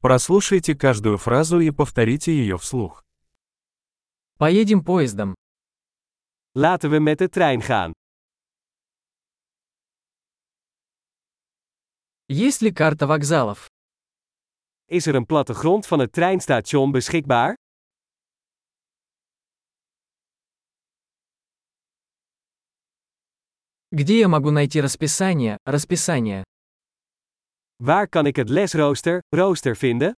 Прослушайте каждую фразу и повторите ее вслух. Поедем поездом. Laten we met de trein gaan. Есть ли карта вокзалов? Is er een plattegrond van het treinstation beschikbaar? Где я могу найти расписание, расписание? Waar kan ik het lesrooster, rooster vinden?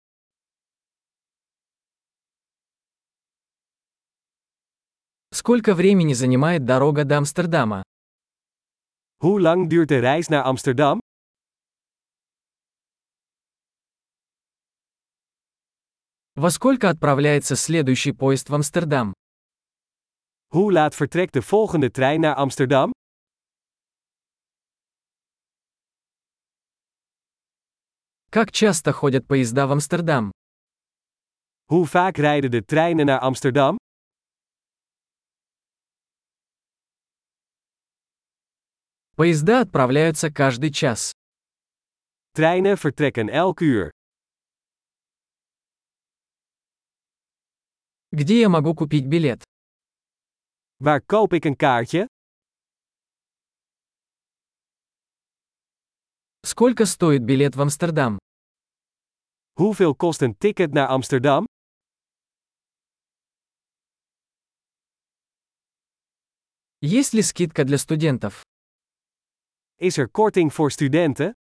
Сколько времени занимает дорога до Амстердама? Hoe lang duurt de reis naar Amsterdam? Во сколько отправляется следующий поезд в Амстердам? Hoe laat vertrekt de volgende trein naar Amsterdam? Как часто ходят поезда в Амстердам? Hoe vaak rijden de treinen naar Amsterdam? Поезда отправляются каждый час. Treinen vertrekken elk uur. Где я могу купить билет? Waar koop ik een kaartje? Сколько стоит билет в Амстердам? Hoeveel kost een ticket naar Amsterdam? Есть ли скидка для студентов? Is er korting voor studenten?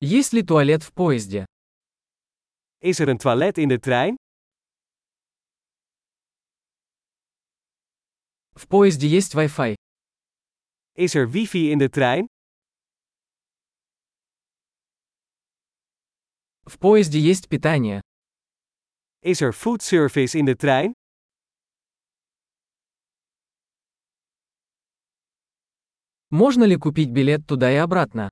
Есть ли туалет в поезде? Is er een toilet in de trein? В поезде есть Wi-Fi. Is er wifi in de trein? В поезде есть питание. Is er foodservice in de trein? Можно ли купить билет туда и обратно?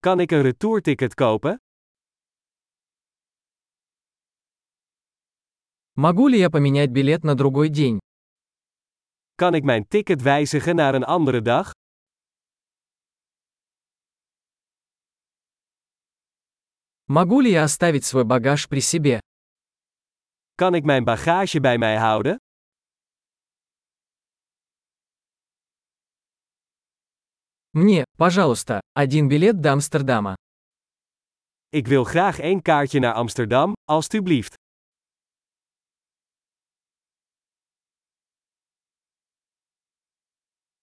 Kan ik een retourticket kopen? Могу ли я поменять билет на другой день? Kan ik mijn ticket wijzigen naar een andere dag? Могу ли я оставить свой багаж при себе? Kan ik mijn bagage bij mij houden? Мне, пожалуйста, один билет до Амстердама. Ik wil graag één kaartje naar Amsterdam, alstublieft.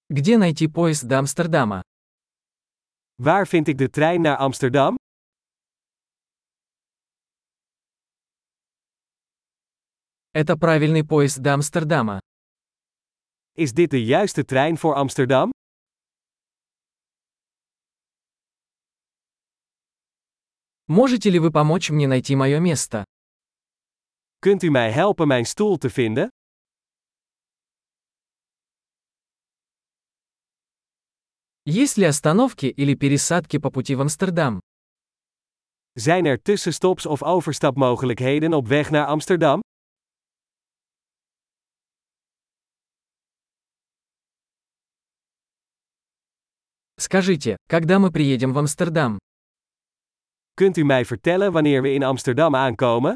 Где найти поезд до Амстердама? Waar vind ik de trein naar Amsterdam? Это правильный поезд до Амстердама. Is dit de juiste trein voor Amsterdam? Можете ли вы помочь мне найти мое место? Kunt u mij helpen mijn stoel te vinden? Есть ли остановки или пересадки по пути в Амстердам? Zijn er tussenstops of overstapmogelijkheden op weg naar Amsterdam? Скажите, когда мы приедем в Амстердам? Kunt u mij vertellen wanneer we in Amsterdam aankomen?